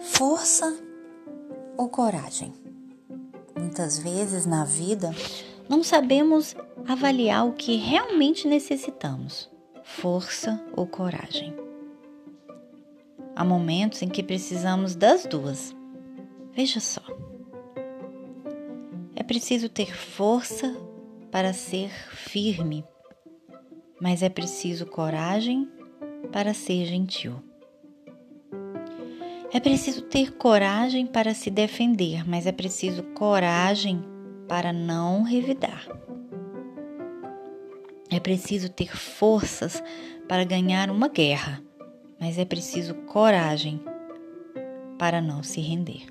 Força ou coragem? Muitas vezes na vida não sabemos avaliar o que realmente necessitamos: força ou coragem. Há momentos em que precisamos das duas. Veja só. É preciso ter força para ser firme, mas é preciso coragem para ser gentil. É preciso ter coragem para se defender, mas é preciso coragem para não revidar. É preciso ter forças para ganhar uma guerra, mas é preciso coragem para não se render.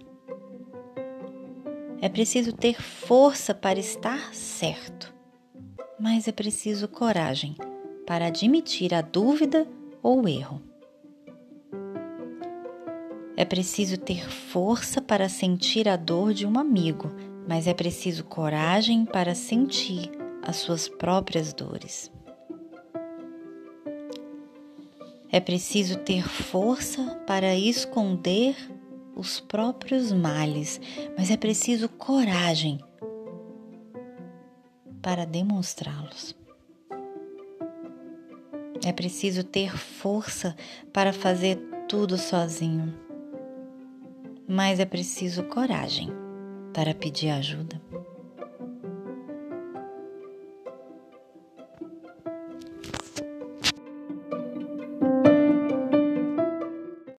É preciso ter força para estar certo, mas é preciso coragem para admitir a dúvida ou o erro. É preciso ter força para sentir a dor de um amigo, mas é preciso coragem para sentir as suas próprias dores. É preciso ter força para esconder os próprios males, mas é preciso coragem para demonstrá-los. É preciso ter força para fazer tudo sozinho, mas é preciso coragem para pedir ajuda.